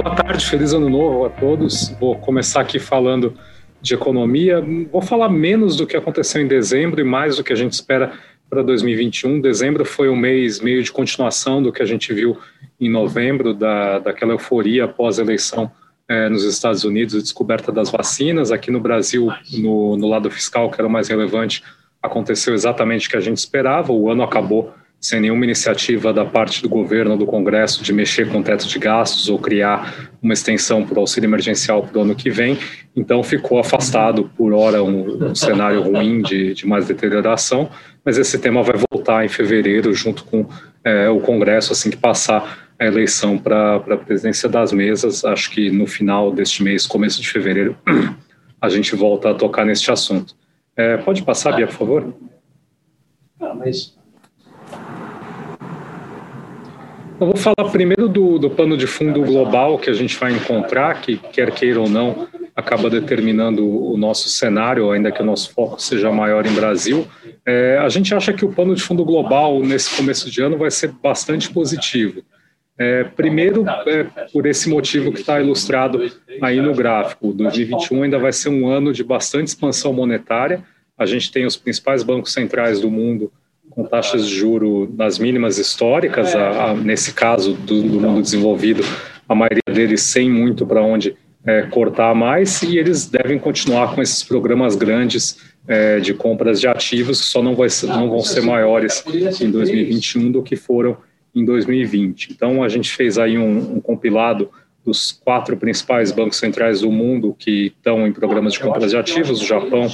boa tarde, feliz ano novo a todos. Vou começar aqui falando de economia. Vou falar menos do que aconteceu em dezembro e mais do que a gente espera para 2021. Dezembro foi um mês meio de continuação do que a gente viu em novembro, da, daquela euforia após a eleição é, nos Estados Unidos, a descoberta das vacinas. Aqui no Brasil, no, no lado fiscal, que era o mais relevante, aconteceu exatamente o que a gente esperava. O ano acabou sem nenhuma iniciativa da parte do governo ou do Congresso de mexer com o teto de gastos ou criar uma extensão para o auxílio emergencial para o ano que vem. Então, ficou afastado por hora um, um cenário ruim de, de, mais deterioração, mas esse tema vai voltar em fevereiro, junto com é, o Congresso, assim que passar a eleição para a presidência das mesas. Acho que no final deste mês, começo de fevereiro, a gente volta a tocar neste assunto. É, pode passar, Bia, por favor? Ah, mas Eu vou falar primeiro do, do pano de fundo global que a gente vai encontrar, que quer queira ou não, acaba determinando o nosso cenário, ainda que o nosso foco seja maior em Brasil. É, a gente acha que o pano de fundo global nesse começo de ano vai ser bastante positivo. É, primeiro, é, por esse motivo que está ilustrado aí no gráfico, 2021 ainda vai ser um ano de bastante expansão monetária. A gente tem os principais bancos centrais do mundo com taxas de juro nas mínimas históricas, a, a, nesse caso do, do, mundo desenvolvido, a maioria deles sem muito para onde é, cortar mais, e eles devem continuar com esses programas grandes é, de compras de ativos, que só não, vai, não vão ser maiores em 2021 do que foram em 2020. Então, a gente fez aí um, um compilado dos quatro principais bancos centrais do mundo que estão em programas de compras de ativos, o Japão,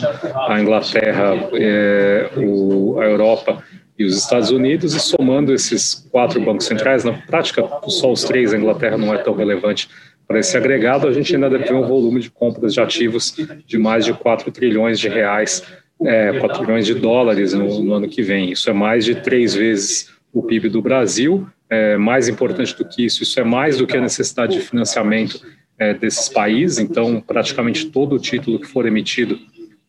a Inglaterra, é, o, a Europa e os Estados Unidos, e somando esses quatro bancos centrais, na prática só os três, a Inglaterra não é tão relevante para esse agregado, a gente ainda deve ter um volume de compras de ativos de mais de 4 trilhões de reais, é, 4 trilhões de dólares no, no ano que vem. Isso é mais de três vezes o PIB do Brasil. É, mais importante do que isso, isso é mais do que a necessidade de financiamento é, desses países. Então, praticamente todo o título que for emitido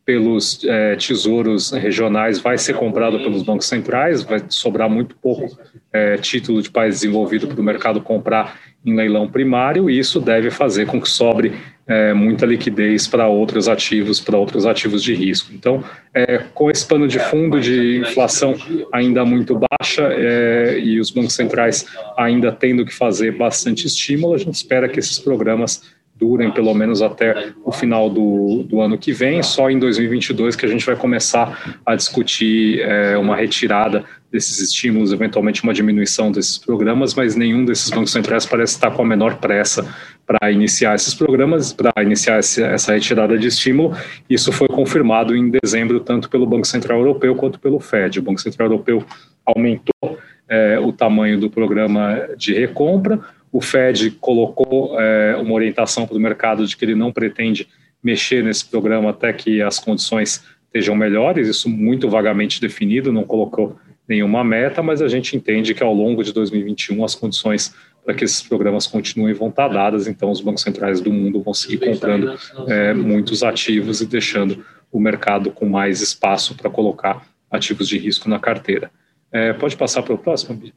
pelos é, tesouros regionais vai ser comprado pelos bancos centrais, vai sobrar muito pouco é, título de país desenvolvido para o mercado comprar em leilão primário, e isso deve fazer com que sobre é, muita liquidez para outros ativos, para outros ativos de risco. Então, é, com esse pano de fundo de inflação ainda muito baixa é, e os bancos centrais ainda tendo que fazer bastante estímulo, a gente espera que esses programas durem pelo menos até o final do, do ano que vem. Só em 2022 que a gente vai começar a discutir é, uma retirada desses estímulos, eventualmente uma diminuição desses programas, mas nenhum desses bancos centrais parece estar com a menor pressa para iniciar esses programas, para iniciar essa retirada de estímulo. Isso foi confirmado em dezembro, tanto pelo Banco Central Europeu quanto pelo FED. O Banco Central Europeu aumentou é, o tamanho do programa de recompra, o Fed colocou é, uma orientação para o mercado de que ele não pretende mexer nesse programa até que as condições estejam melhores, isso muito vagamente definido, não colocou nenhuma meta, mas a gente entende que ao longo de 2021 as condições para que esses programas continuem vão estar dadas, então os bancos centrais do mundo vão seguir comprando é, muitos ativos e deixando o mercado com mais espaço para colocar ativos de risco na carteira. É, pode passar para o próximo, Bia?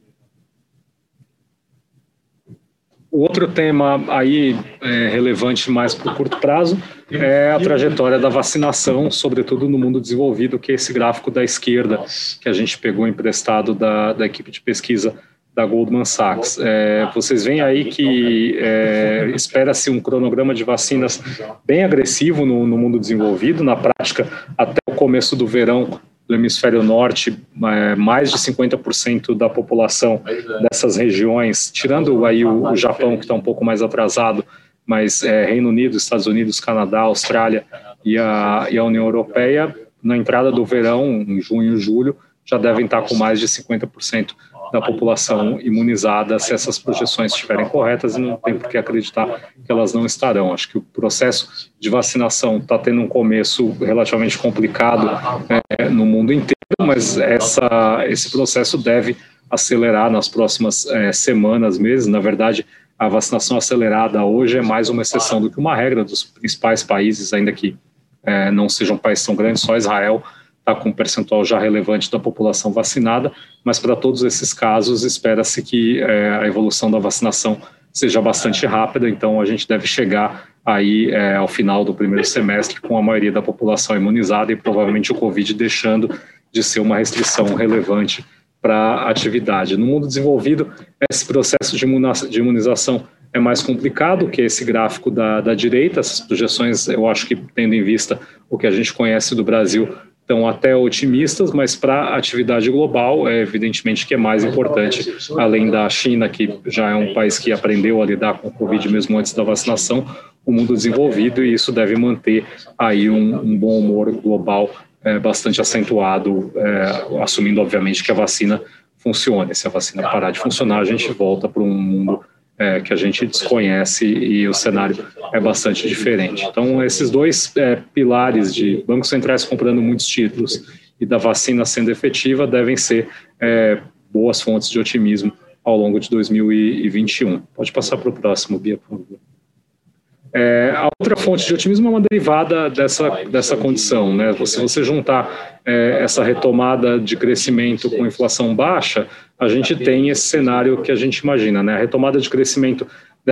O outro tema aí é, relevante mais para o curto prazo é a trajetória da vacinação, sobretudo no mundo desenvolvido, que é esse gráfico da esquerda que a gente pegou emprestado da, da equipe de pesquisa da Goldman Sachs. É, vocês veem aí que é, espera-se um cronograma de vacinas bem agressivo no, no mundo desenvolvido. Na prática, até o começo do verão, do hemisfério norte, é, mais de 50% da população dessas regiões, tirando aí o, o Japão, que está um pouco mais atrasado, mas é, Reino Unido, Estados Unidos, Canadá, Austrália e a, e a União Europeia, na entrada do verão, em junho e julho, já devem estar com mais de 50% da população imunizada se essas projeções estiverem corretas e não tem por que acreditar que elas não estarão. Acho que o processo de vacinação está tendo um começo relativamente complicado é, no mundo inteiro, mas essa, esse processo deve acelerar nas próximas é, semanas, meses. Na verdade, a vacinação acelerada hoje é mais uma exceção do que uma regra dos principais países, ainda que é, não sejam países tão grandes, só Israel está com um percentual já relevante da população vacinada, mas para todos esses casos espera-se que é, a evolução da vacinação seja bastante rápida, então a gente deve chegar aí é, ao final do primeiro semestre com a maioria da população imunizada e provavelmente o Covid deixando de ser uma restrição relevante para a atividade. No mundo desenvolvido, esse processo de imunização é mais complicado que esse gráfico da, da direita. Essas projeções, eu acho que, tendo em vista o que a gente conhece do Brasil, estão até otimistas, mas para a atividade global, é evidentemente que é mais importante, além da China, que já é um país que aprendeu a lidar com o Covid mesmo antes da vacinação, o mundo desenvolvido, e isso deve manter aí um, um bom humor global é, bastante acentuado, é, assumindo, obviamente, que a vacina funcione. Se a vacina parar de funcionar, a gente volta para um mundo é, que a gente desconhece e o cenário é bastante diferente. Então, esses dois é, pilares de bancos centrais comprando muitos títulos e da vacina sendo efetiva devem ser é, boas fontes de otimismo ao longo de 2021. Pode passar para o próximo, Bia, por favor. É, a outra fonte de otimismo é uma derivada dessa, dessa condição. Né? Se você juntar é, essa retomada de crescimento com inflação baixa, a gente tem esse cenário que a gente imagina. Né? A retomada de crescimento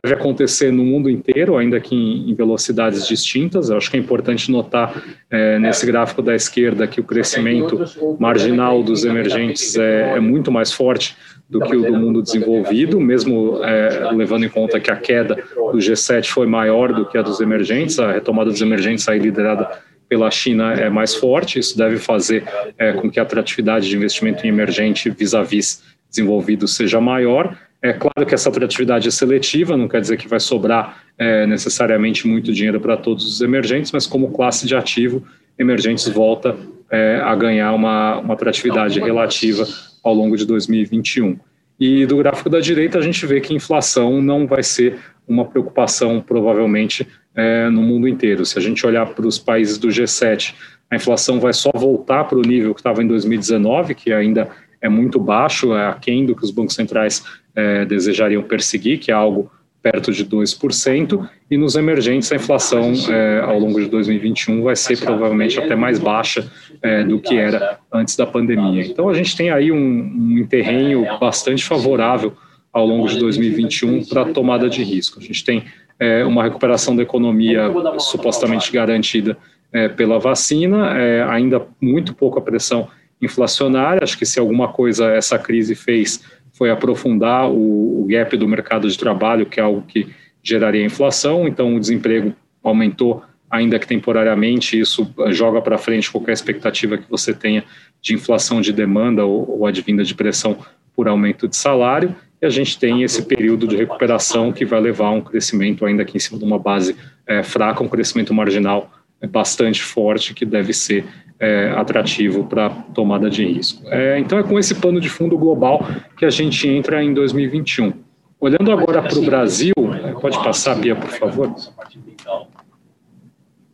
deve acontecer no mundo inteiro, ainda que em, velocidades distintas. Eu acho que é importante notar é, nesse gráfico da esquerda que o crescimento marginal dos emergentes é, é muito mais forte do que o do mundo desenvolvido, mesmo é, levando em conta que a queda do G7 foi maior do que a dos emergentes, a retomada dos emergentes aí liderada pela China é mais forte, isso deve fazer é, com que a atratividade de investimento em emergente vis-à-vis -vis desenvolvido seja maior. É claro que essa atratividade é seletiva, não quer dizer que vai sobrar é, necessariamente muito dinheiro para todos os emergentes, mas como classe de ativo, emergentes volta é, a ganhar uma, uma atratividade relativa ao longo de 2021. E do gráfico da direita, a gente vê que inflação não vai ser uma preocupação, provavelmente, é, no mundo inteiro. Se a gente olhar para os países do G7, a inflação vai só voltar para o nível que estava em 2019, que ainda é muito baixo, é aquém do que os bancos centrais é, desejariam perseguir, que é algo perto de 2%, e nos emergentes a inflação é, ao longo de 2021 vai ser provavelmente até mais baixa é, do que era antes da pandemia. Então a gente tem aí um, um terreno bastante favorável ao longo de 2021 para tomada de risco. A gente tem é, uma recuperação da economia supostamente garantida pela vacina, ainda muito pouca pressão inflacionária. Acho que se alguma coisa essa crise fez foi aprofundar o, o gap do mercado de trabalho, que é algo que geraria inflação, então o desemprego aumentou, ainda que temporariamente, isso eh, joga para frente qualquer expectativa que você tenha de inflação de demanda ou, ou advinda de pressão por aumento de salário, e a gente tem esse período de recuperação que vai levar a um crescimento, ainda que em cima de uma base é, fraca, um crescimento marginal é, bastante forte, que deve ser é, atrativo para tomada de risco. É, então, é com esse pano de fundo global que a gente entra em 2021. Olhando agora para o Brasil, pode passar, Bia, por favor.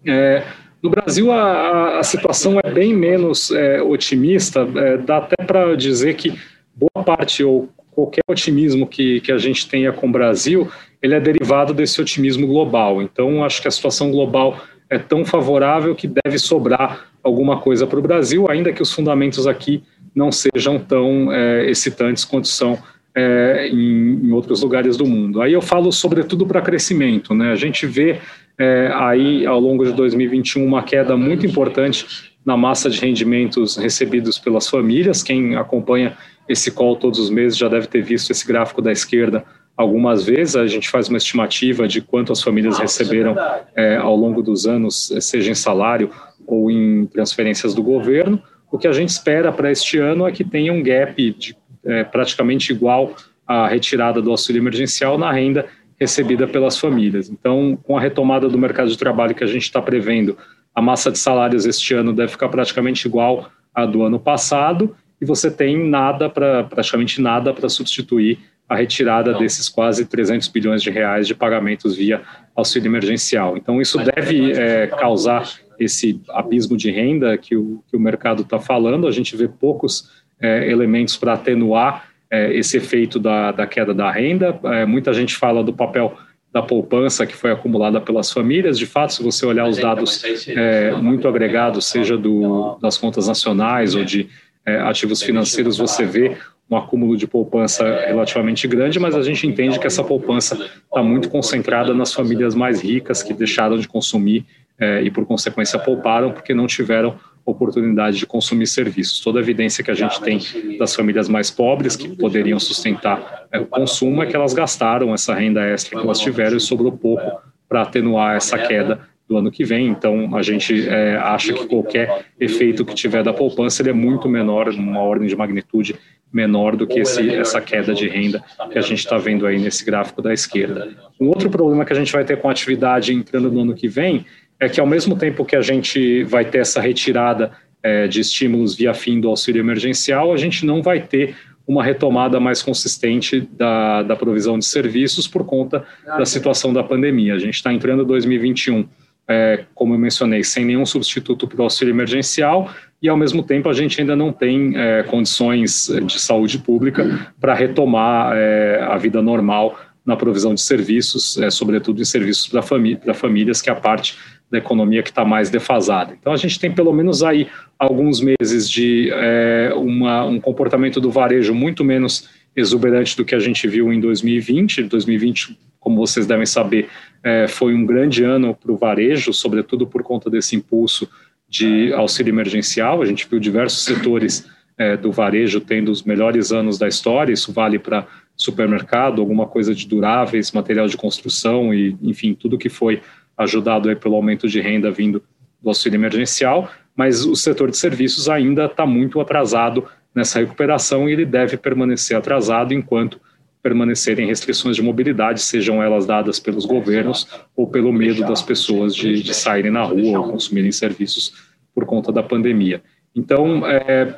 É, no Brasil, a, a, situação é bem menos é, otimista, é, dá até para dizer que boa parte ou qualquer otimismo que, que a gente tenha com o Brasil, ele é derivado desse otimismo global. Então, acho que a situação global é tão favorável que deve sobrar alguma coisa para o Brasil, ainda que os fundamentos aqui não sejam tão é, excitantes quanto são é, em, em, outros lugares do mundo. Aí eu falo sobretudo para crescimento, né? A gente vê é, aí ao longo de 2021 uma queda muito importante na massa de rendimentos recebidos pelas famílias. Quem acompanha esse call todos os meses já deve ter visto esse gráfico da esquerda algumas vezes. A gente faz uma estimativa de quanto as famílias receberam é, ao longo dos anos, seja em salário ou em transferências do governo. O que a gente espera para este ano é que tenha um gap de, é, praticamente igual à retirada do auxílio emergencial na renda recebida pelas famílias. Então, com a retomada do mercado de trabalho que a gente está prevendo, a massa de salários este ano deve ficar praticamente igual à do ano passado e você tem nada para praticamente nada para substituir a retirada desses quase 300 bilhões de reais de pagamentos via auxílio emergencial. Então, isso deve é, causar esse abismo de renda que o, que o mercado está falando. A gente vê poucos é, elementos para atenuar é, esse efeito da, da, queda da renda. É, muita gente fala do papel da poupança que foi acumulada pelas famílias. De fato, se você olhar os dados é, muito agregados, seja do, das contas nacionais ou de é, ativos financeiros, você vê um acúmulo de poupança relativamente grande, mas a gente entende que essa poupança está muito concentrada nas famílias mais ricas que deixaram de consumir é, e, por consequência, pouparam porque não tiveram oportunidade de consumir serviços. Toda a evidência que a gente tem das famílias mais pobres que poderiam sustentar é, o consumo é que elas gastaram essa renda extra que elas tiveram e sobrou pouco para atenuar essa queda do ano que vem. Então, a gente é, acha que qualquer efeito que tiver da poupança ele é muito menor, numa ordem de magnitude menor do que esse, essa queda de renda que a gente está vendo aí nesse gráfico da esquerda. Um outro problema que a gente vai ter com a atividade entrando no ano que vem é que, ao mesmo tempo que a gente vai ter essa retirada é, de estímulos via fim do auxílio emergencial, a gente não vai ter uma retomada mais consistente da, da provisão de serviços por conta da situação da pandemia. A gente está entrando em 2021, é, como eu mencionei, sem nenhum substituto para o auxílio emergencial e, ao mesmo tempo, a gente ainda não tem é, condições de saúde pública para retomar é, a vida normal na provisão de serviços, é, sobretudo em serviços para famí famílias, que é a parte da economia que está mais defasada. Então, a gente tem pelo menos aí alguns meses de é, uma, um comportamento do varejo muito menos exuberante do que a gente viu em 2020. 2020, como vocês devem saber, é, foi um grande ano para o varejo, sobretudo por conta desse impulso de auxílio emergencial. A gente viu diversos setores é, do varejo tendo os melhores anos da história. Isso vale para supermercado, alguma coisa de duráveis, material de construção e, enfim, tudo que foi ajudado aí pelo aumento de renda vindo do auxílio emergencial, mas o setor de serviços ainda está muito atrasado nessa recuperação e ele deve permanecer atrasado enquanto permanecerem restrições de mobilidade, sejam elas dadas pelos governos ou pelo medo das pessoas de, de saírem na rua ou consumirem serviços por conta da pandemia. Então, é,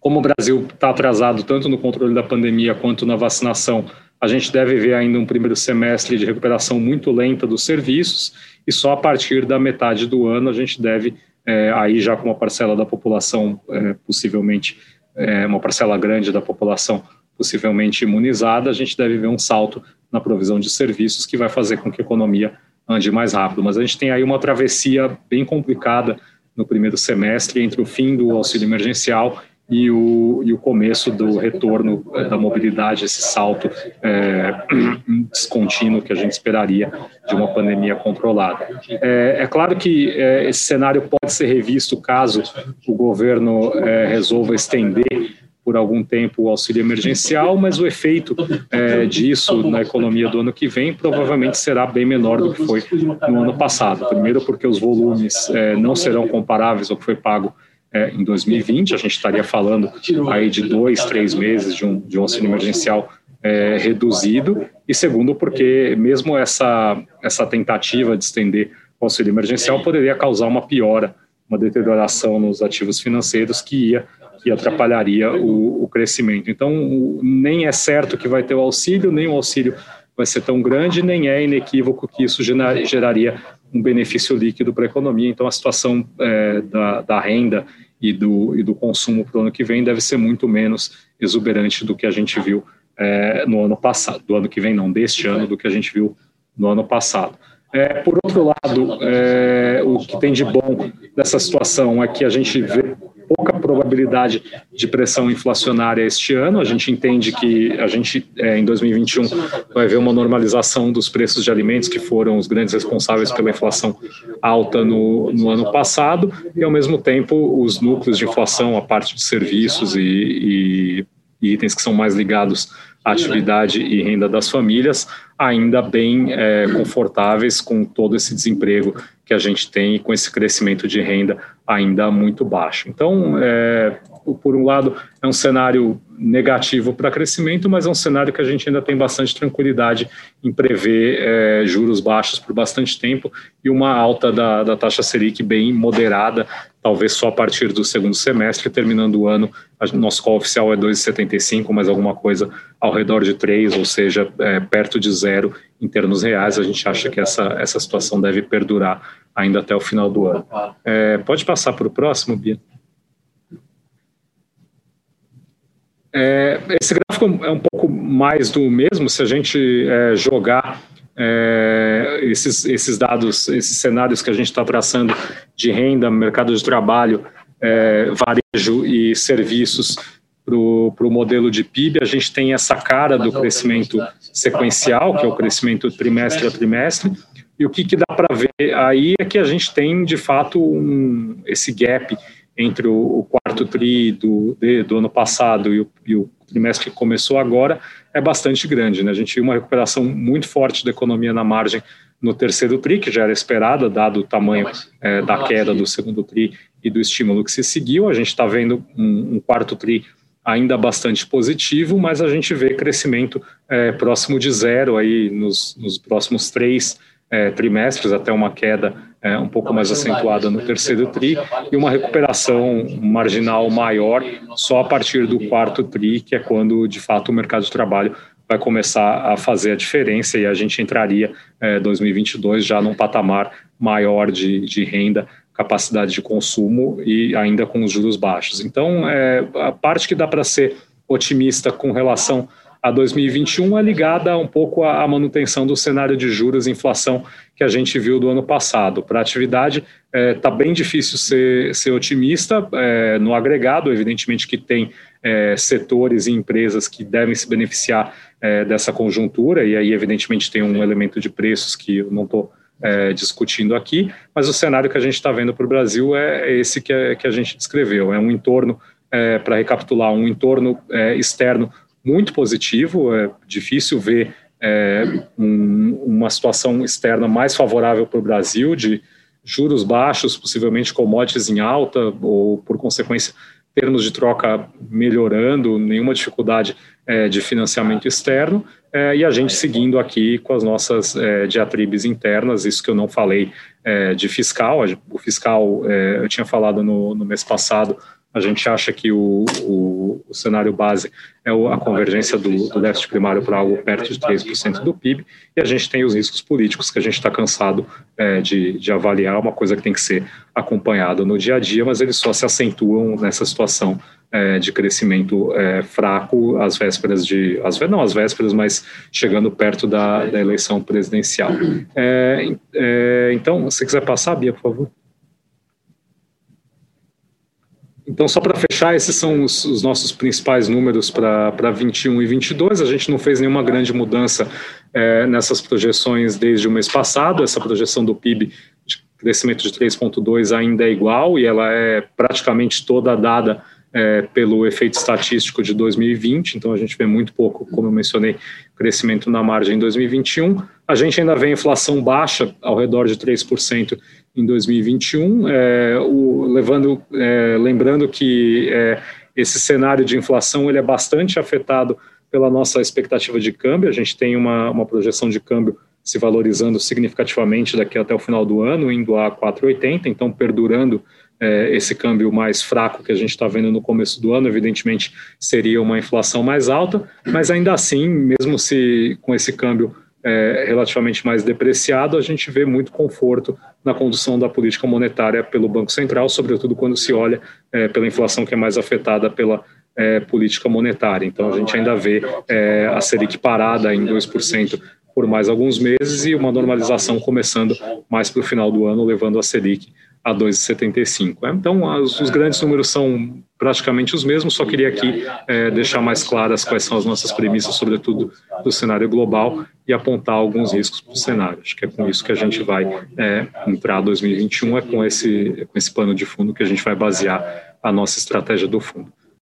como o Brasil está atrasado tanto no controle da pandemia quanto na vacinação, a gente deve ver ainda um primeiro semestre de recuperação muito lenta dos serviços e só a partir da metade do ano a gente deve, é, aí já com uma parcela da população, é, possivelmente, é, uma parcela grande da população possivelmente imunizada, a gente deve ver um salto na provisão de serviços que vai fazer com que a economia ande mais rápido. Mas a gente tem aí uma travessia bem complicada no primeiro semestre entre o fim do auxílio emergencial e o, e o começo do retorno é, da mobilidade, esse salto é, descontínuo que a gente esperaria de uma pandemia controlada. É, é claro que é, esse cenário pode ser revisto caso o governo resolva estender por algum tempo o auxílio emergencial, mas o efeito é, disso na economia do ano que vem provavelmente será bem menor do que foi no ano passado. Primeiro, porque os volumes não serão comparáveis ao que foi pago é, em 2020, a gente estaria falando aí de dois, três meses de um, de um auxílio emergencial é, reduzido, e segundo, porque mesmo essa, essa tentativa de estender o auxílio emergencial poderia causar uma piora, uma deterioração nos ativos financeiros que ia que atrapalharia o, o crescimento. Então, nem é certo que vai ter o auxílio, nem o auxílio vai ser tão grande, nem é inequívoco que isso geraria um benefício líquido para a economia. Então, a situação é, da, da renda e do, e do consumo para o ano que vem deve ser muito menos exuberante do que a gente viu é, no ano passado, do ano que vem não, deste ano, do que a gente viu no ano passado. É, por outro lado, é, o que tem de bom dessa situação é que a gente vê probabilidade de pressão inflacionária este ano. A gente entende que a gente, é, em 2021, vai ver uma normalização dos preços de alimentos, que foram os grandes responsáveis pela inflação alta no, no ano passado, e, ao mesmo tempo, os núcleos de inflação, a parte de serviços e, e, e itens que são mais ligados à atividade e renda das famílias, ainda bem é, confortáveis com todo esse desemprego que a gente tem com esse crescimento de renda ainda muito baixo. Então, é, por um lado, é um cenário negativo para crescimento, mas é um cenário que a gente ainda tem bastante tranquilidade em prever é, juros baixos por bastante tempo e uma alta da, da taxa Selic bem moderada, talvez só a partir do segundo semestre, terminando o ano, a, nosso call oficial é 2,75, mas alguma coisa ao redor de 3, ou seja, é, perto de zero em termos reais, a gente acha que essa, essa situação deve perdurar ainda até o final do ano. É, pode passar para o próximo, Bia? É, esse gráfico é um pouco mais do mesmo, se a gente é, jogar é, esses, esses dados, esses cenários que a gente está traçando de renda, mercado de trabalho, é, varejo e serviços para o modelo de PIB, a gente tem essa cara do crescimento sequencial, que é o crescimento trimestre a trimestre, e o que, que dá para ver aí é que a gente tem, de fato, um, esse gap entre o, o quarto TRI do, de, do ano passado e o, e o, trimestre que começou agora é bastante grande. Né? A gente viu uma recuperação muito forte da economia na margem no terceiro TRI, que já era esperada, dado o tamanho é, da queda do segundo TRI e do estímulo que se seguiu. A gente está vendo um, um quarto TRI ainda bastante positivo, mas a gente vê crescimento é, próximo de zero aí nos, nos próximos três é, trimestres, até uma queda é, um pouco mais acentuada no terceiro TRI e uma recuperação marginal maior só a partir do quarto TRI, que é quando, de fato, o mercado de trabalho vai começar a fazer a diferença e a gente entraria é, 2022 já num patamar maior de, de renda, capacidade de consumo e ainda com os juros baixos. Então, é, a parte que dá para ser otimista com relação a 2021 é ligada um pouco à manutenção do cenário de juros e inflação que a gente viu do ano passado. Para a atividade, está é, tá bem difícil ser, ser otimista. É, no agregado, evidentemente que tem é, setores e empresas que devem se beneficiar é, dessa conjuntura, e aí, evidentemente, tem um elemento de preços que eu não estou é, discutindo aqui, mas o cenário que a gente está vendo para o Brasil é esse que, é, que a gente descreveu: é um entorno, é, para recapitular, um entorno é, externo muito positivo, é difícil ver é, um, uma situação externa mais favorável para o Brasil, de juros baixos, possivelmente commodities em alta, ou por consequência, termos de troca melhorando, nenhuma dificuldade é, de financiamento externo, é, e a gente seguindo aqui com as nossas é, diatribes internas, isso que eu não falei é, de fiscal, o fiscal, é, eu tinha falado no, no mês passado, a gente acha que o, o, o cenário base é a convergência do, do déficit primário para algo perto de 3% do PIB, e a gente tem os riscos políticos que a gente está cansado é, de, de avaliar, uma coisa que tem que ser acompanhada no dia a dia, mas eles só se acentuam nessa situação é, de crescimento é, fraco às vésperas de. Às, não às vésperas, mas chegando perto da, da eleição presidencial. É, é, então, se quiser passar, Bia, por favor. Então, só para fechar, esses são os, os nossos principais números para 21 e 22. A gente não fez nenhuma grande mudança é, nessas projeções desde o mês passado. Essa projeção do PIB de crescimento de 3,2 ainda é igual e ela é praticamente toda dada é, pelo efeito estatístico de 2020. Então, a gente vê muito pouco, como eu mencionei, crescimento na margem em 2021. A gente ainda vê inflação baixa, ao redor de 3% em 2021, é, o, levando, é, lembrando que é, esse cenário de inflação ele é bastante afetado pela nossa expectativa de câmbio. A gente tem uma, uma projeção de câmbio se valorizando significativamente daqui até o final do ano, indo a 4,80, então perdurando é, esse câmbio mais fraco que a gente está vendo no começo do ano, evidentemente seria uma inflação mais alta, mas ainda assim, mesmo se com esse câmbio é, relativamente mais depreciado, a gente vê muito conforto na condução da política monetária pelo Banco Central, sobretudo quando se olha é, pela inflação que é mais afetada pela é, política monetária. Então, a gente ainda vê é, a Selic parada em 2% por mais alguns meses e uma normalização começando mais para o final do ano, levando a Selic a 2,75. É, então, as, os grandes números são praticamente os mesmos, só queria aqui é, deixar mais claras quais são as nossas premissas, sobretudo do cenário global, e apontar alguns riscos para o cenário. Acho que é com isso que a gente vai é, entrar 2021, é com esse, com esse pano de fundo que a gente vai basear a nossa estratégia do fundo.